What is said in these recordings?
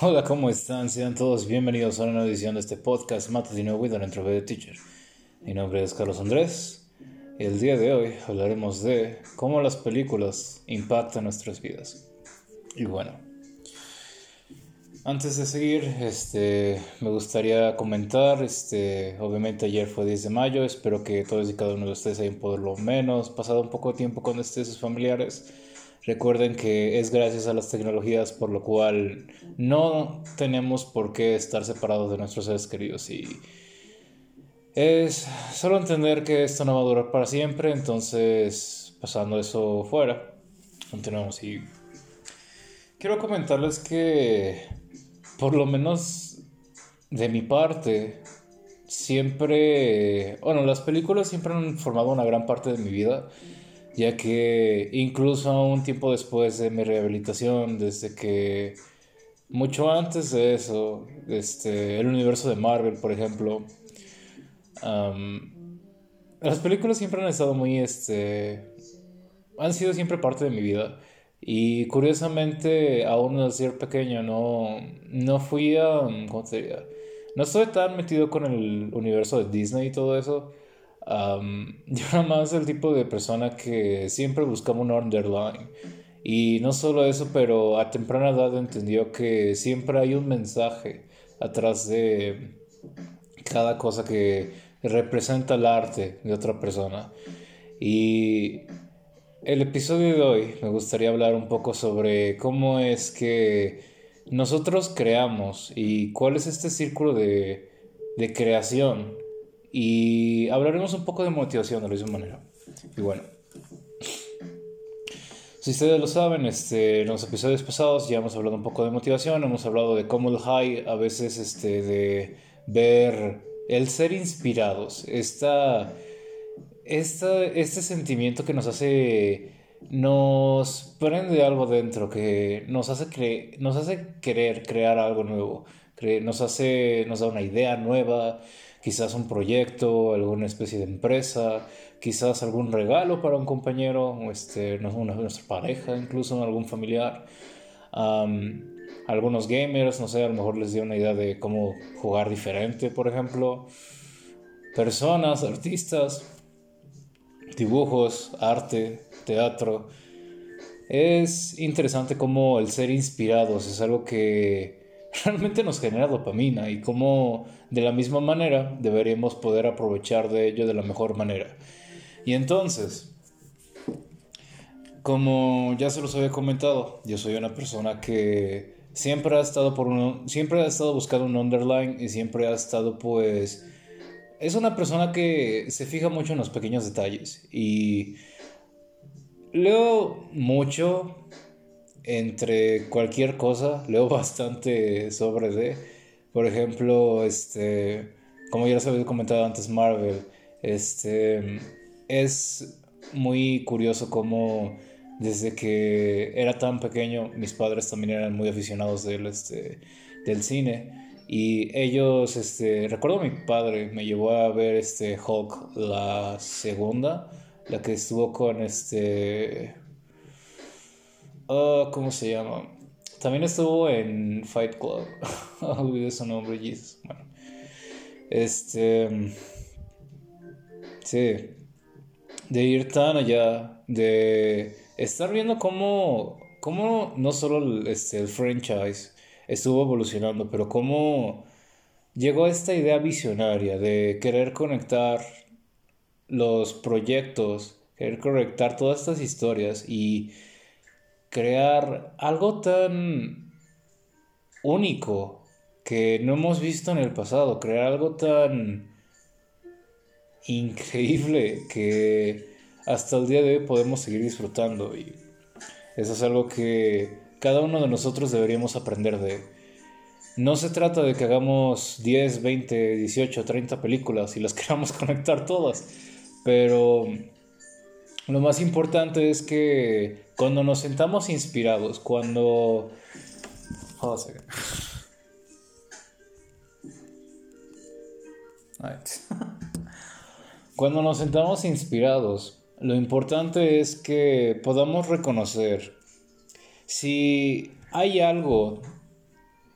Hola, ¿cómo están? Sean todos bienvenidos a una nueva edición de este podcast Matutino with an Introvert Teacher. Mi nombre es Carlos Andrés y el día de hoy hablaremos de cómo las películas impactan nuestras vidas. Y bueno, antes de seguir, este, me gustaría comentar, este, obviamente ayer fue 10 de mayo, espero que todos y cada uno de ustedes hayan por lo menos pasado un poco de tiempo con ustedes sus familiares Recuerden que es gracias a las tecnologías por lo cual no tenemos por qué estar separados de nuestros seres queridos y es solo entender que esto no va a durar para siempre, entonces pasando eso fuera, continuamos y quiero comentarles que por lo menos de mi parte siempre, bueno, las películas siempre han formado una gran parte de mi vida ya que incluso un tiempo después de mi rehabilitación, desde que mucho antes de eso, este, el universo de Marvel, por ejemplo, las películas siempre han estado muy, este, han sido siempre parte de mi vida. Y curiosamente, aún al ser pequeño, no, no fui a, ¿cómo te diría? No estoy tan metido con el universo de Disney y todo eso. yo era más el tipo de persona que siempre buscaba un underline. Y no solo eso, pero a temprana edad entendió que siempre hay un mensaje atrás de cada cosa que representa el arte de otra persona. Y el episodio de hoy me gustaría hablar un poco sobre cómo es que nosotros creamos y cuál es este círculo de, de creación y hablaremos un poco de motivación de la misma manera. Y bueno, si ustedes lo saben, este, en los episodios pasados ya hemos hablado un poco de motivación, hemos hablado de cómo el high a veces este, de ver el ser inspirados, esta, esta, este sentimiento que nos hace, nos prende algo dentro, que nos hace, cre nos hace querer crear algo nuevo, nos, hace, nos da una idea nueva, quizás un proyecto, alguna especie de empresa, quizás algún regalo para un compañero, este, una, nuestra pareja, incluso algún familiar. algunos gamers, no sé, a lo mejor les dio una idea de cómo jugar diferente, por ejemplo. Personas, artistas, dibujos, arte, teatro. Es interesante cómo el ser inspirados es algo que realmente nos genera dopamina y cómo de la misma manera deberíamos poder aprovechar de ello de la mejor manera. Y entonces, como ya se los había comentado, yo soy una persona que siempre ha estado por uno, siempre ha estado buscando un underline y siempre ha estado pues es una persona que se fija mucho en los pequeños detalles y leo mucho entre cualquier cosa, leo bastante sobre de, por ejemplo, este, como ya les había comentado antes, Marvel, este, es muy curioso cómo desde que era tan pequeño, mis padres también eran muy aficionados del, este, del cine. Y ellos, este, recuerdo a mi padre me llevó a ver este Hulk la segunda, la que estuvo con este Oh, ¿cómo se llama? También estuvo en Fight Club. Olvidé su nombre, Jesus. Bueno. Este. Sí. De ir tan allá. De estar viendo cómo. Cómo no solo este, el franchise estuvo evolucionando, pero cómo llegó esta idea visionaria de querer conectar los proyectos, querer conectar todas estas historias y crear algo tan único que no hemos visto en el pasado, crear algo tan increíble que hasta el día de hoy podemos seguir disfrutando y eso es algo que cada uno de nosotros deberíamos aprender de. No se trata de que hagamos 10, 20, 18, 30 películas y las queramos conectar todas, pero lo más importante es que cuando nos sentamos inspirados, cuando... Cuando nos sentamos inspirados, lo importante es que podamos reconocer si hay algo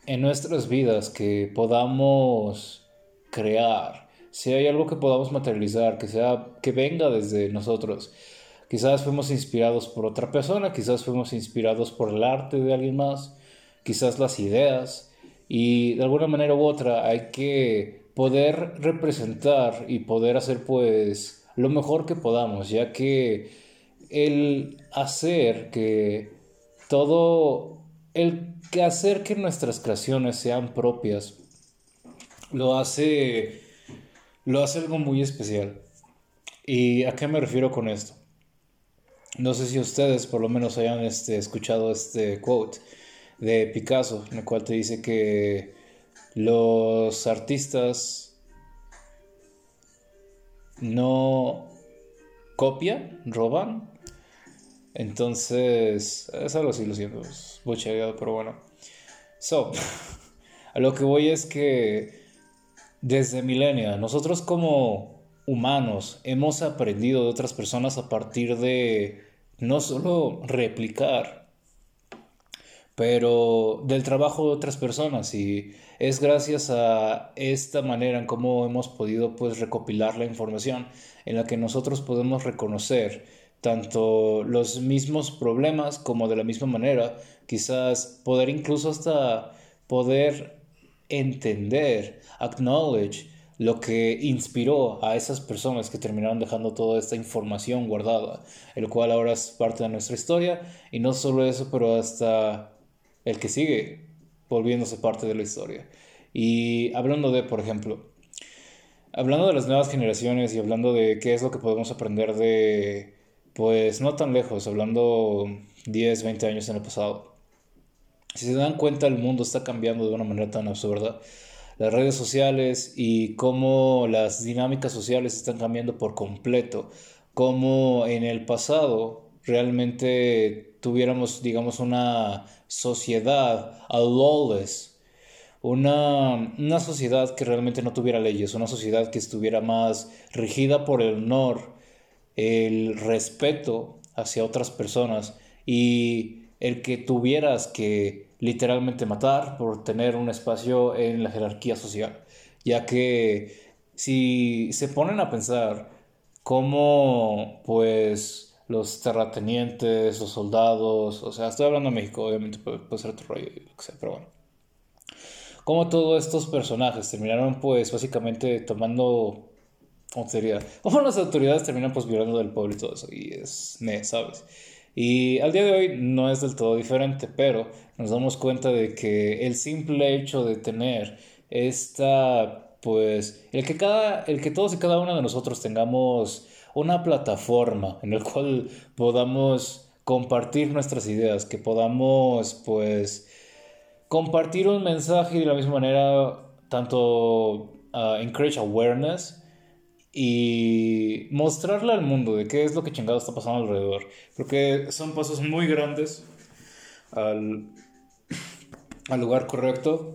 en nuestras vidas que podamos crear, si hay algo que podamos materializar, que sea que venga desde nosotros. Quizás fuimos inspirados por otra persona, quizás fuimos inspirados por el arte de alguien más, quizás las ideas y de alguna manera u otra hay que poder representar y poder hacer pues lo mejor que podamos, ya que el hacer que todo el hacer que nuestras creaciones sean propias lo hace lo hace algo muy especial. ¿Y a qué me refiero con esto? No sé si ustedes por lo menos hayan este, escuchado este quote de Picasso, en el cual te dice que los artistas no copian, roban. Entonces, es algo así, lo siento, es pero bueno. So, a lo que voy es que desde milenia, nosotros como humanos. Hemos aprendido de otras personas a partir de no solo replicar, pero del trabajo de otras personas. Y es gracias a esta manera en cómo hemos podido pues recopilar la información en la que nosotros podemos reconocer tanto los mismos problemas como de la misma manera. Quizás poder incluso hasta poder entender, acknowledge lo que inspiró a esas personas que terminaron dejando toda esta información guardada, el cual ahora es parte de nuestra historia y no solo eso, pero hasta el que sigue volviéndose parte de la historia. Y hablando de, por ejemplo, hablando de las nuevas generaciones y hablando de qué es lo que podemos aprender de, pues no tan lejos, hablando 10, 20 años en el pasado. Si se dan cuenta, el mundo está cambiando de una manera tan absurda. Las redes sociales y cómo las dinámicas sociales están cambiando por completo. Cómo en el pasado realmente tuviéramos, digamos, una sociedad a lawless. Una, una sociedad que realmente no tuviera leyes, una sociedad que estuviera más rigida por el honor, el respeto hacia otras personas y el que tuvieras que literalmente matar por tener un espacio en la jerarquía social, ya que si se ponen a pensar cómo pues los terratenientes, los soldados, o sea, estoy hablando de México, obviamente puede, ser otro rollo, pero bueno. Cómo todos estos personajes terminaron pues básicamente tomando ¿cómo sería? Cómo las autoridades terminan pues violando del pueblo y todo eso. Y es, ¿sabes? Y al día de hoy no es del todo diferente, pero nos damos cuenta de que el simple hecho de tener esta, pues, el que, cada, el que todos y cada uno de nosotros tengamos una plataforma en la cual podamos compartir nuestras ideas, que podamos, pues, compartir un mensaje de la misma manera, tanto uh, encourage awareness, y mostrarle al mundo de qué es lo que chingado está pasando alrededor. Porque son pasos muy grandes al, al lugar correcto.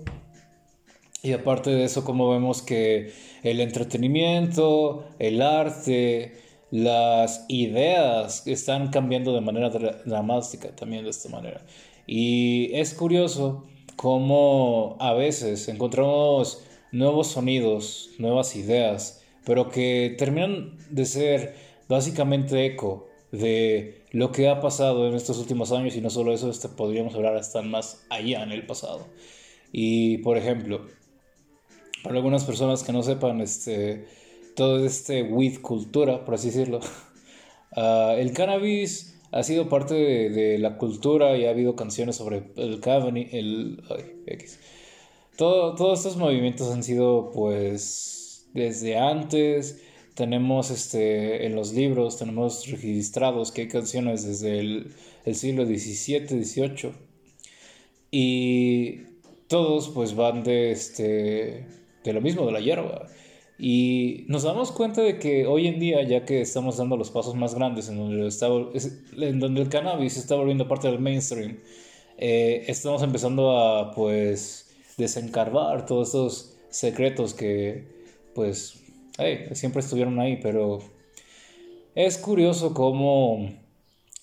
Y aparte de eso, como vemos que el entretenimiento, el arte, las ideas están cambiando de manera dramática también de esta manera. Y es curioso cómo a veces encontramos nuevos sonidos, nuevas ideas, pero que terminan de ser básicamente eco de lo que ha pasado en estos últimos años y no solo eso, este, podríamos hablar hasta más allá en el pasado. Y por ejemplo, para algunas personas que no sepan este, todo este weed cultura, por así decirlo, uh, el cannabis ha sido parte de, la cultura y ha habido canciones sobre el cannabis, el... X. Todo, todos estos movimientos han sido pues desde antes. Tenemos este, en los libros, tenemos registrados que hay canciones desde el, siglo XVII, XVIII. Y todos pues van de, este, de lo mismo, de la hierba. Y nos damos cuenta de que hoy en día, ya que estamos dando los pasos más grandes en donde, está, en donde el cannabis está volviendo parte del mainstream, eh, estamos empezando a pues desencarvar todos estos secretos que pues siempre estuvieron ahí, pero es curioso cómo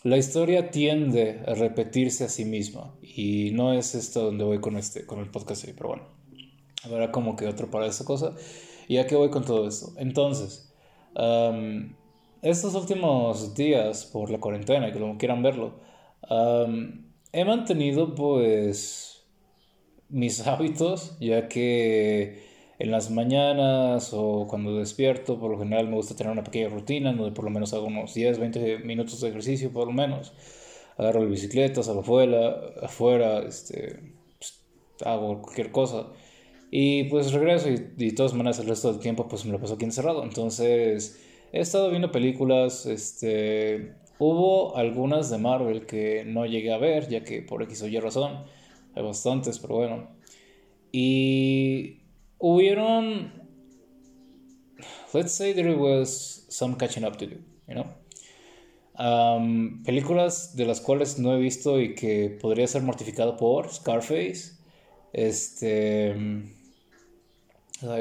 la historia tiende a repetirse a sí misma. Y no es esto donde voy con este con el podcast pero bueno habrá como que otro para esa cosa. Y ya que voy con todo esto entonces estos últimos días por la cuarentena que como quieran verlo he mantenido pues mis hábitos ya que en las mañanas o cuando despierto, por lo general me gusta tener una pequeña rutina donde por lo menos hago unos 10, 20 minutos de ejercicio, por lo menos. Agarro la bicicleta, salgo afuera, afuera este, pues, hago cualquier cosa. Y pues regreso y, de todas maneras el resto del tiempo pues me lo paso aquí encerrado. Entonces he estado viendo películas, este, hubo algunas de Marvel que no llegué a ver, ya que por X o Y razón, hay bastantes, pero bueno. Y hubieron, let's say there was some catching up to do, you know. Um, películas de las cuales no he visto y que podría ser mortificado por Scarface, este,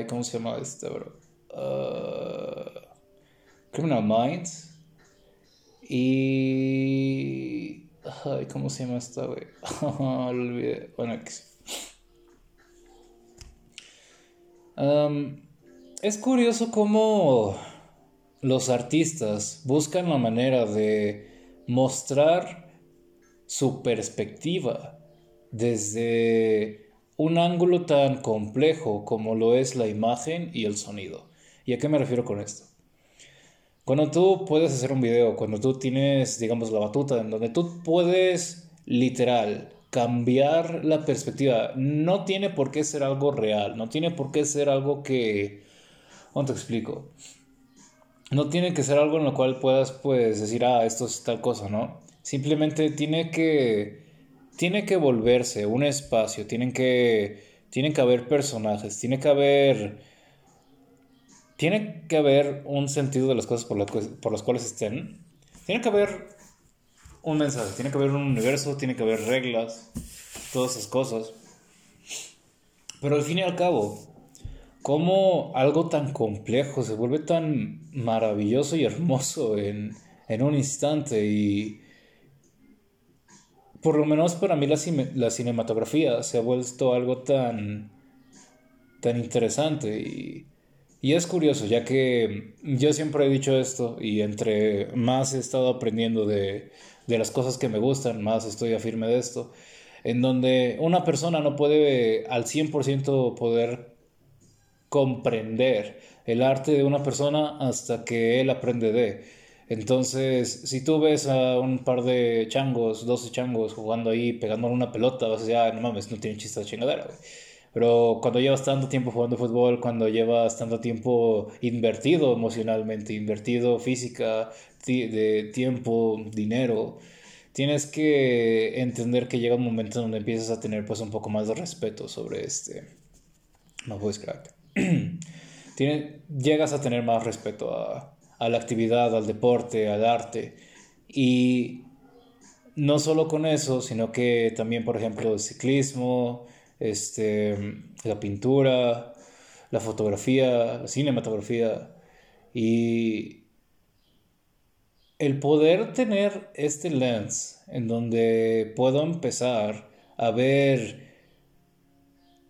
¿cómo se llama este, bro? Uh, Criminal Minds y, ¿cómo se llama esta, güey? Lo es curioso cómo los artistas buscan la manera de mostrar su perspectiva desde un ángulo tan complejo como lo es la imagen y el sonido. ¿Y a qué me refiero con esto? Cuando tú puedes hacer un video, cuando tú tienes, digamos, la batuta, en donde tú puedes literal cambiar la perspectiva. No tiene por qué ser algo real, no tiene por qué ser algo que... ¿Cómo te explico? No tiene que ser algo en lo cual puedas pues decir, ah, esto es tal cosa, ¿no? Simplemente tiene que... Tiene que volverse un espacio, tienen que... Tienen que haber personajes, tiene que haber... Tiene que haber un sentido de las cosas por, por las cuales estén. Tiene que haber un mensaje, tiene que haber un universo, tiene que haber reglas, todas esas cosas. Pero al fin y al cabo, ¿cómo algo tan complejo se vuelve tan maravilloso y hermoso en, un instante? Y por lo menos para mí la, la cinematografía se ha vuelto algo tan, tan interesante y y es curioso, ya que yo siempre he dicho esto y entre más he estado aprendiendo de, las cosas que me gustan, más estoy afirme de esto, en donde una persona no puede al 100% poder comprender el arte de una persona hasta que él aprende de. Entonces, si tú ves a un par de changos, 12 changos jugando ahí, pegándole una pelota, vas a decir, ah, no mames, no tiene chiste de chingadera, pero cuando llevas tanto tiempo jugando fútbol, cuando llevas tanto tiempo invertido emocionalmente, invertido física, de tiempo, dinero, tienes que entender que llega un momento donde empiezas a tener pues un poco más de respeto sobre este no puedes crack. llegas a tener más respeto a, a la actividad, al deporte, al arte y no solo con eso, sino que también, por ejemplo, el ciclismo, este, la pintura, la fotografía, la cinematografía y el poder tener este lens en donde puedo empezar a ver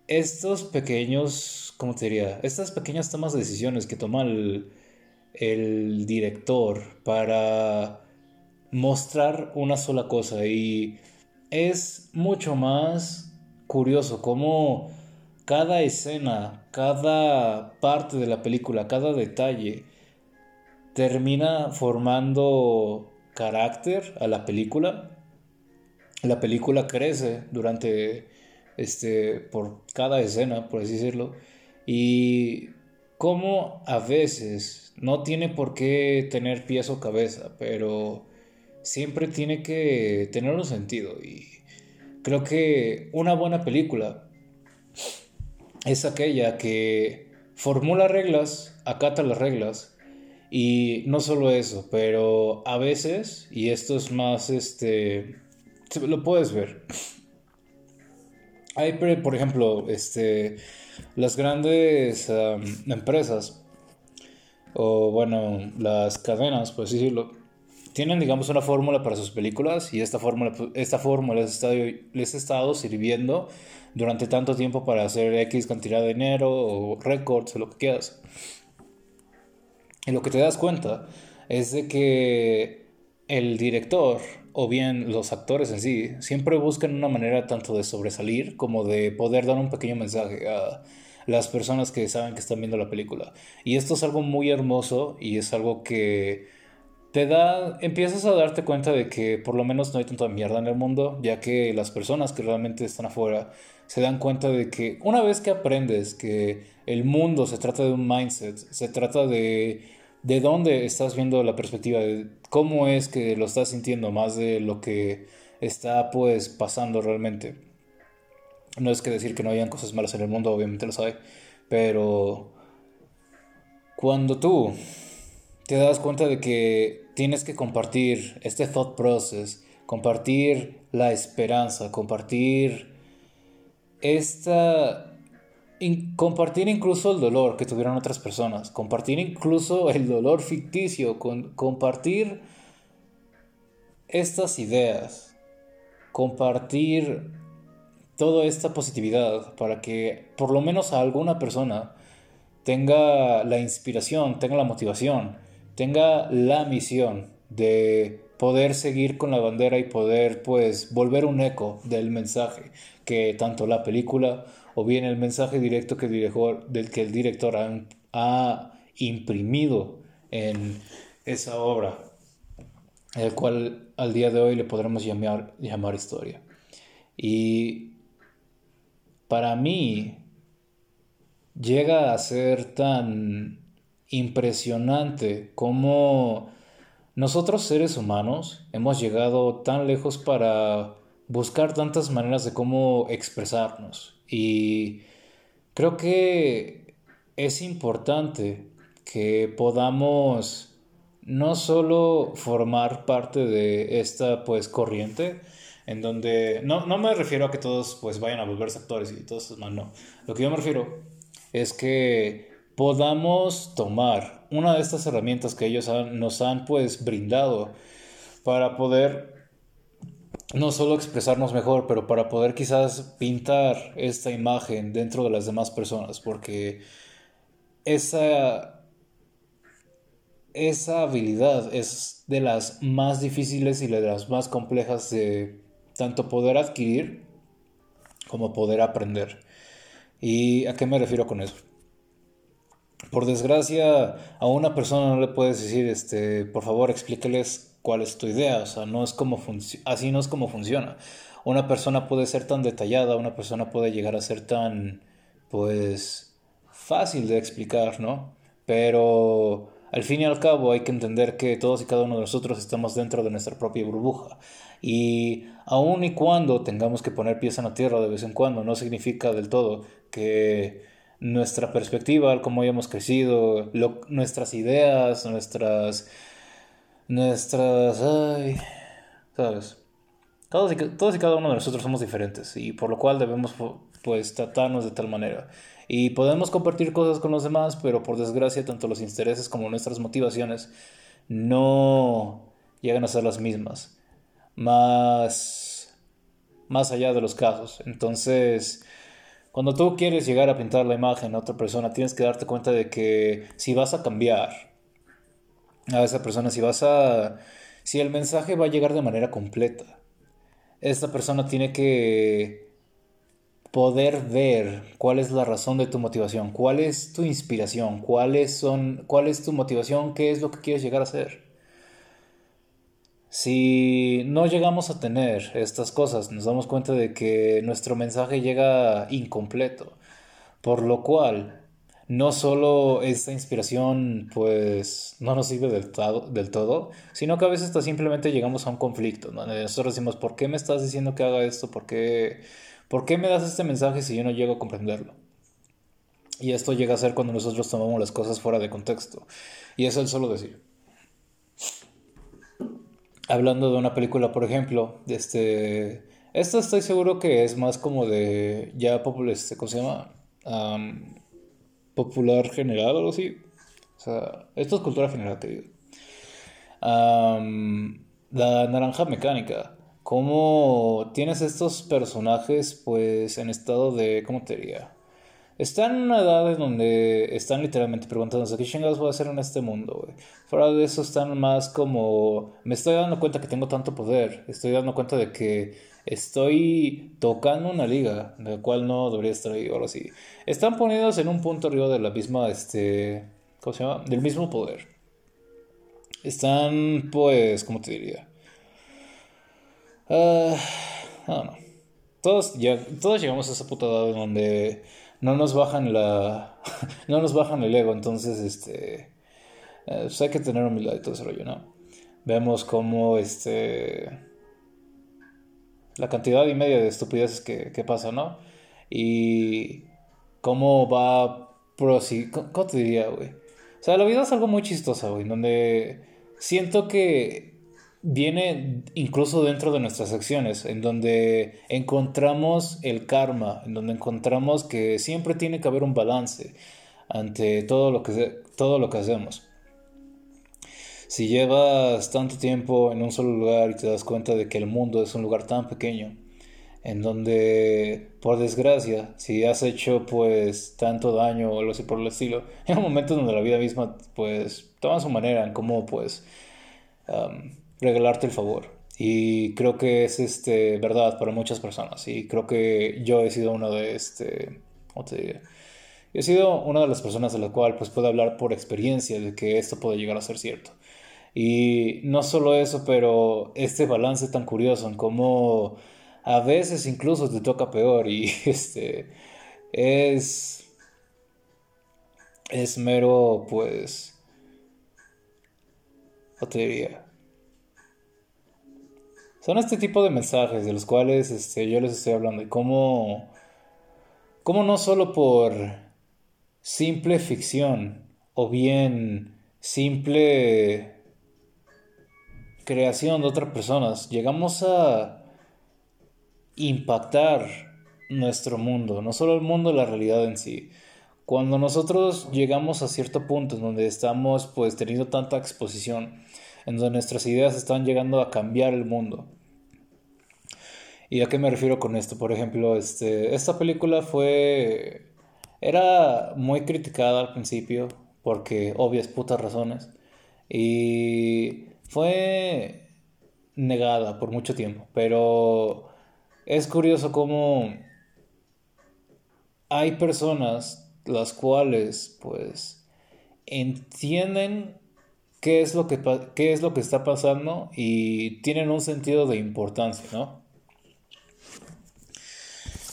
estos pequeños, ¿cómo te diría? Estas pequeñas tomas de decisiones que toma el, el director para mostrar una sola cosa y es mucho más curioso cómo cada escena, cada parte de la película, cada detalle termina formando carácter a la película. La película crece durante este por cada escena, por así decirlo, y cómo a veces no tiene por qué tener pies o cabeza, pero siempre tiene que tener un sentido y Creo que una buena película es aquella que formula reglas, acata las reglas y no solo eso, pero a veces, y esto es más, este, lo puedes ver. Hay, por ejemplo, este, las grandes empresas, o bueno, las cadenas, por decirlo, tienen, digamos, una fórmula para sus películas y esta fórmula, esta fórmula les, está, les ha estado sirviendo durante tanto tiempo para hacer X cantidad de dinero o récords o lo que quieras. Y lo que te das cuenta es de que el director o bien los actores en sí siempre buscan una manera tanto de sobresalir como de poder dar un pequeño mensaje a las personas que saben que están viendo la película. Y esto es algo muy hermoso y es algo que te da, empiezas a darte cuenta de que por lo menos no hay tanta mierda en el mundo, ya que las personas que realmente están afuera se dan cuenta de que una vez que aprendes que el mundo se trata de un mindset, se trata de de dónde estás viendo la perspectiva, de cómo es que lo estás sintiendo más de lo que está pues pasando realmente. No es que decir que no hayan cosas malas en el mundo, obviamente lo sabe, pero cuando tú te das cuenta de que tienes que compartir este thought process, compartir la esperanza, compartir esta compartir incluso el dolor que tuvieron otras personas, compartir incluso el dolor ficticio, compartir estas ideas, compartir toda esta positividad para que por lo menos alguna persona tenga la inspiración, tenga la motivación, tenga la misión de poder seguir con la bandera y poder pues volver un eco del mensaje que tanto la película o bien el mensaje directo que, del que el director ha, imprimido en esa obra, el cual al día de hoy le podremos llamar, llamar historia. Y para mí llega a ser tan impresionante como nosotros seres humanos hemos llegado tan lejos para buscar tantas maneras de cómo expresarnos y creo que es importante que podamos no solo formar parte de esta pues corriente, en donde no, no me refiero a que todos pues vayan a volverse actores y todo eso, no. Lo que yo me refiero es que podamos tomar una de estas herramientas que ellos nos han pues brindado para poder no solo expresarnos mejor, pero para poder quizás pintar esta imagen dentro de las demás personas, porque esa, esa habilidad es de las más difíciles y de las más complejas de tanto poder adquirir como poder aprender. ¿Y a qué me refiero con eso? Por desgracia, a una persona no le puedes decir, este, por favor, explíqueles cuál es tu idea, o sea, no es como así no es como funciona. Una persona puede ser tan detallada, una persona puede llegar a ser tan, pues, fácil de explicar, ¿no? Pero al fin y al cabo hay que entender que todos y cada uno de nosotros estamos dentro de nuestra propia burbuja. Y aun y cuando tengamos que poner pies en la tierra de vez en cuando, no significa del todo que nuestra perspectiva, cómo hayamos crecido, nuestras ideas, nuestras nuestras... Ay, ¿Sabes? Todos y, todos y cada uno de nosotros somos diferentes y por lo cual debemos pues tratarnos de tal manera. Y podemos compartir cosas con los demás, pero por desgracia tanto los intereses como nuestras motivaciones no llegan a ser las mismas. Más, más allá de los casos. Entonces, cuando tú quieres llegar a pintar la imagen a otra persona, tienes que darte cuenta de que si vas a cambiar a esa persona, si vas a... si el mensaje va a llegar de manera completa, esta persona tiene que poder ver cuál es la razón de tu motivación, cuál es tu inspiración, cuáles son, cuál es tu motivación, qué es lo que quieres llegar a ser. Si no llegamos a tener estas cosas, nos damos cuenta de que nuestro mensaje llega incompleto, por lo cual no solo esta inspiración pues no nos sirve del, todo, sino que a veces hasta simplemente llegamos a un conflicto, nosotros decimos, ¿por qué me estás diciendo que haga esto? ¿Por qué, ¿Por qué me das este mensaje si yo no llego a comprenderlo? Y esto llega a ser cuando nosotros tomamos las cosas fuera de contexto. Y es el solo decir. Hablando de una película, por ejemplo, este, esta estoy seguro que es más como de ya popular, este, ¿cómo se llama? popular general o algo así. O sea, esto es cultura general, te digo. la naranja mecánica. Cómo tienes estos personajes pues en estado de, ¿cómo te diría? Están en una edad en donde están literalmente preguntándose qué chingados voy a hacer en este mundo, güey. Fuera de eso están más como, me estoy dando cuenta que tengo tanto poder, estoy dando cuenta de que estoy tocando una liga, de la cual no debería estar ahí, ahora sí. Están ponidos en un punto arriba de la misma, este, ¿cómo se llama? Del mismo poder. Están, pues, ¿cómo te diría? Uh, no, no. Todos, ya, todos llegamos a esa puta edad donde no nos bajan la. no nos bajan el ego, entonces, este. Eh, pues hay que tener humildad y todo ese rollo, ¿no? Vemos cómo, este. La cantidad y media de estupideces que, que pasa, ¿no? Y. Cómo va. ¿Cómo te diría, güey? O sea, la vida es algo muy chistosa, güey, donde siento que viene incluso dentro de nuestras acciones, en donde encontramos el karma, en donde encontramos que siempre tiene que haber un balance ante todo lo que, todo lo que hacemos. Si llevas tanto tiempo en un solo lugar y te das cuenta de que el mundo es un lugar tan pequeño, en donde, por desgracia, si has hecho pues tanto daño o algo así por el estilo, hay un momento donde la vida misma pues toma su manera en cómo pues regalarte el favor. Y creo que es este, verdad para muchas personas. Y creo que yo he sido uno de este. ¿Cómo te He sido una de las personas de la cual pues puedo hablar por experiencia de que esto puede llegar a ser cierto. Y no solo eso, pero este balance tan curioso en cómo a veces incluso te toca peor y este es es mero pues ¿cómo te diría? Son este tipo de mensajes de los cuales este, yo les estoy hablando y cómo, cómo no solo por simple ficción o bien simple creación de otras personas, llegamos a impactar nuestro mundo, no solo el mundo, la realidad en sí. Cuando nosotros llegamos a cierto punto en donde estamos pues teniendo tanta exposición, en donde nuestras ideas están llegando a cambiar el mundo, ¿Y a qué me refiero con esto? Por ejemplo, este, esta película fue... Era muy criticada al principio porque obvias putas razones. Y fue negada por mucho tiempo. Pero es curioso cómo hay personas las cuales pues entienden qué es lo que, qué es lo que está pasando y tienen un sentido de importancia, ¿no?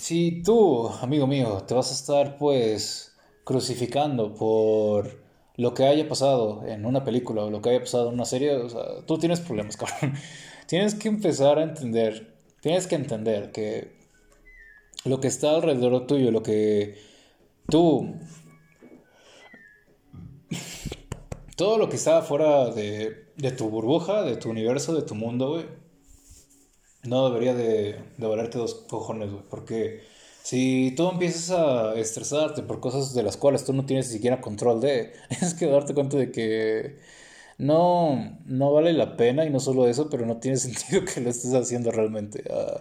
Si tú, amigo mío, te vas a estar pues crucificando por lo que haya pasado en una película o lo que haya pasado en una serie, o sea, tú tienes problemas, cabrón. Tienes que empezar a entender, tienes que entender que lo que está alrededor tuyo, lo que tú, todo lo que está fuera de, de tu burbuja, de tu universo, de tu mundo, güey no debería de, de valerte dos cojones, güey. Porque si tú empiezas a estresarte por cosas de las cuales tú no tienes ni siquiera control de, es que darte cuenta de que no, no vale la pena y no solo eso, pero no tiene sentido que lo estés haciendo realmente. Uh,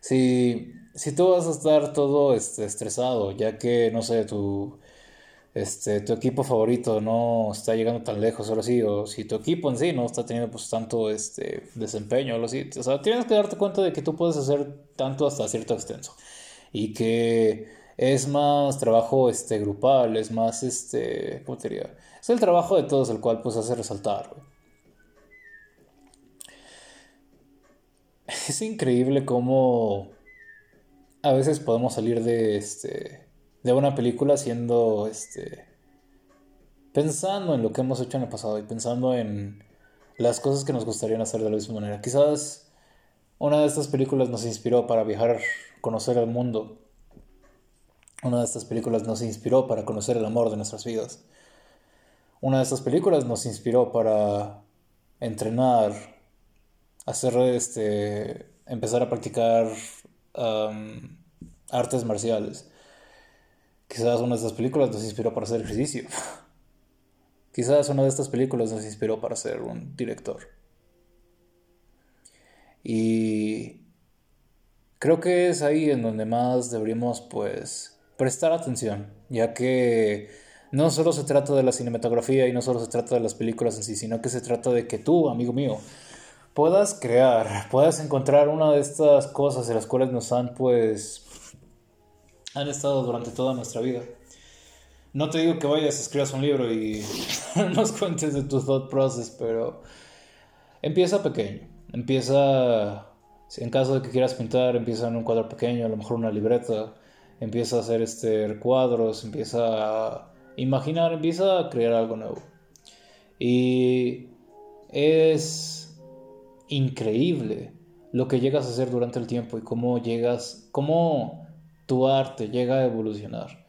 si, si tú vas a estar todo este, estresado, ya que, no sé, tu este, tu equipo favorito no está llegando tan lejos, ahora sí, o si tu equipo en sí no está teniendo pues tanto este, desempeño, o así, o sea, tienes que darte cuenta de que tú puedes hacer tanto hasta cierto extenso y que es más trabajo este, grupal, es más, este, ¿cómo te diría? Es el trabajo de todos el cual pues hace resaltar, Es increíble cómo a veces podemos salir de este de una película siendo este pensando en lo que hemos hecho en el pasado y pensando en las cosas que nos gustaría hacer de la misma manera. Quizás una de estas películas nos inspiró para viajar, conocer el mundo. Una de estas películas nos inspiró para conocer el amor de nuestras vidas. Una de estas películas nos inspiró para entrenar, hacer este, empezar a practicar artes marciales. Quizás una de estas películas nos inspiró para hacer ejercicio. Quizás una de estas películas nos inspiró para ser un director. Y creo que es ahí en donde más deberíamos pues prestar atención, ya que no solo se trata de la cinematografía y no solo se trata de las películas en sí, sino que se trata de que tú, amigo mío, puedas crear, puedas encontrar una de estas cosas de las cuales nos han pues han estado durante toda nuestra vida. No te digo que vayas, escribas un libro y nos cuentes de tu thought process, pero empieza pequeño. Empieza, en caso de que quieras pintar, empieza en un cuadro pequeño, a lo mejor una libreta. Empieza a hacer este, cuadros, empieza a imaginar, empieza a crear algo nuevo. Y es increíble lo que llegas a hacer durante el tiempo y cómo llegas, cómo tu arte llega a evolucionar.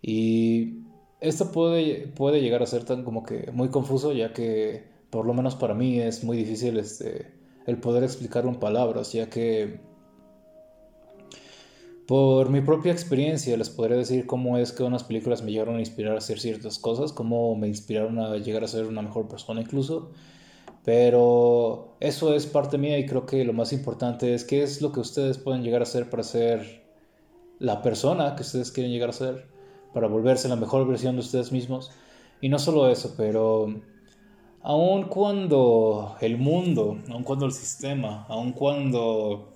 Y esto puede, puede llegar a ser tan como que muy confuso, ya que por lo menos para mí es muy difícil este, el poder explicarlo en palabras, ya que por mi propia experiencia les podría decir cómo es que unas películas me llegaron a inspirar a hacer ciertas cosas, cómo me inspiraron a llegar a ser una mejor persona incluso. Pero eso es parte mía y creo que lo más importante es qué es lo que ustedes pueden llegar a hacer para ser la persona que ustedes quieren llegar a ser para volverse la mejor versión de ustedes mismos. Y no solo eso, pero aun cuando el mundo, aun cuando el sistema, aun cuando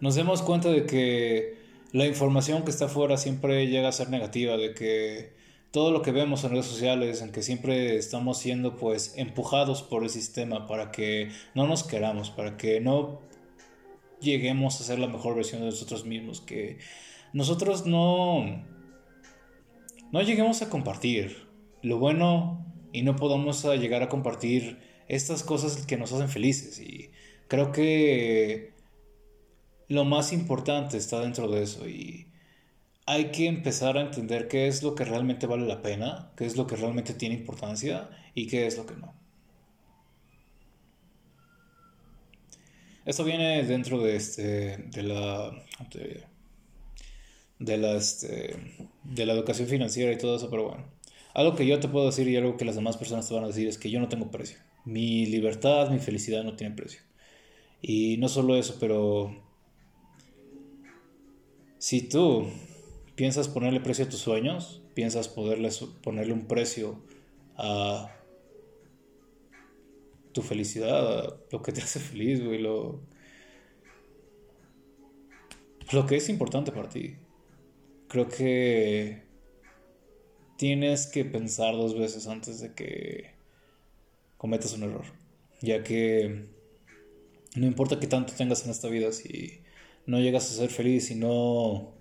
nos demos cuenta de que la información que está afuera siempre llega a ser negativa, de que todo lo que vemos en redes sociales, en que siempre estamos siendo pues empujados por el sistema para que no nos queramos, para que no lleguemos a ser la mejor versión de nosotros mismos, que nosotros no no lleguemos a compartir lo bueno y no podamos llegar a compartir estas cosas que nos hacen felices. Y creo que lo más importante está dentro de eso y hay que empezar a entender qué es lo que realmente vale la pena, qué es lo que realmente tiene importancia y qué es lo que no. Esto viene dentro de, este, de la de la, este, de la educación financiera y todo eso, pero bueno. Algo que yo te puedo decir y algo que las demás personas te van a decir es que yo no tengo precio. Mi libertad, mi felicidad no tienen precio. Y no solo eso, pero si tú piensas ponerle precio a tus sueños, piensas poderle ponerle un precio a tu felicidad, lo que te hace feliz, güey, lo, lo que es importante para ti. Creo que tienes que pensar dos veces antes de que cometas un error, ya que no importa qué tanto tengas en esta vida, si no llegas a ser feliz, si no...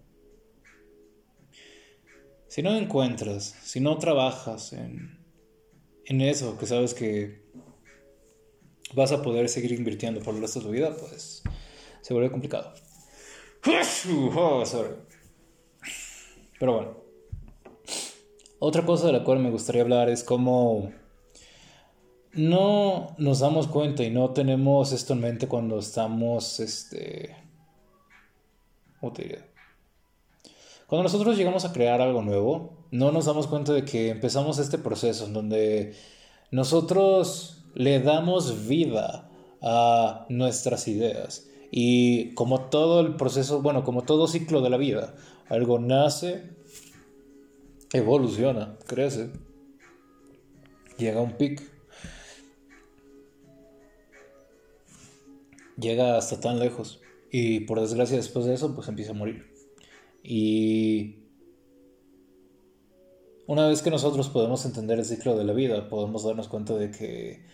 Si no encuentras, si no trabajas en, en eso, que sabes que vas a poder seguir invirtiendo por el resto de tu vida, pues se vuelve complicado. Oh, pero bueno. Otra cosa de la cual me gustaría hablar es cómo no nos damos cuenta y no tenemos esto en mente cuando estamos, este... ¿Cómo te diría? Cuando nosotros llegamos a crear algo nuevo, no nos damos cuenta de que empezamos este proceso en donde nosotros le damos vida a nuestras ideas. Y como todo el proceso, bueno, como todo ciclo de la vida, algo nace, evoluciona, crece, llega a un pic, llega hasta tan lejos y por desgracia después de eso pues empieza a morir. Y una vez que nosotros podemos entender el ciclo de la vida, podemos darnos cuenta de que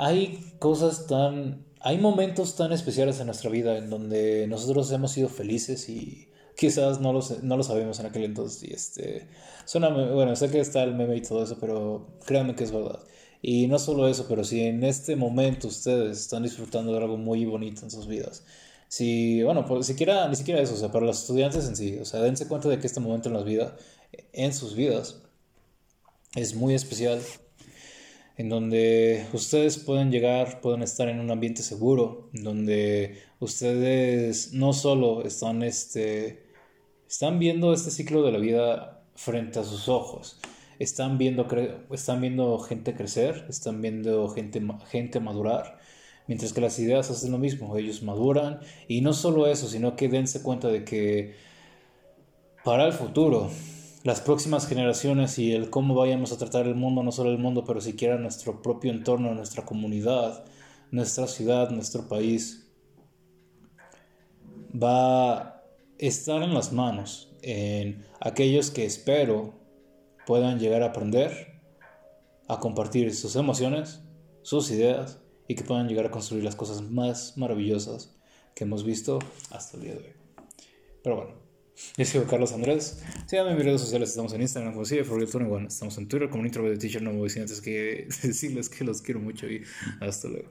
hay cosas tan... Hay momentos tan especiales en nuestra vida en donde nosotros hemos sido felices y quizás no lo, no lo sabemos en aquel entonces. Y este, suena, bueno, sé que está el meme y todo eso, pero créanme que es verdad. Y no solo eso, pero si en este momento ustedes están disfrutando de algo muy bonito en sus vidas, si, bueno, pues siquiera, ni siquiera eso, o sea, para los estudiantes en sí, o sea, dense cuenta de que este momento en las vidas, en sus vidas, es muy especial, en donde ustedes pueden llegar, pueden estar en un ambiente seguro, donde ustedes no solo están este, están viendo este ciclo de la vida frente a sus ojos. están viendo, están viendo gente crecer, están viendo gente, gente madurar, mientras que las ideas hacen lo mismo, ellos maduran y no solo eso, sino que dense cuenta de que para el futuro, las próximas generaciones y el cómo vayamos a tratar el mundo, no solo el mundo, pero siquiera nuestro propio entorno, nuestra comunidad, nuestra ciudad, nuestro país, va a estar en las manos en aquellos que espero puedan llegar a aprender, a compartir sus emociones, sus ideas y que puedan llegar a construir las cosas más maravillosas que hemos visto hasta el día de hoy. Pero bueno. Yo soy Carlos Andrés. Síganme en mis redes sociales. Estamos en Instagram como sigue, Estamos en Twitter como un intro de teacher. No me voy sin antes que decirles que los quiero mucho y hasta luego.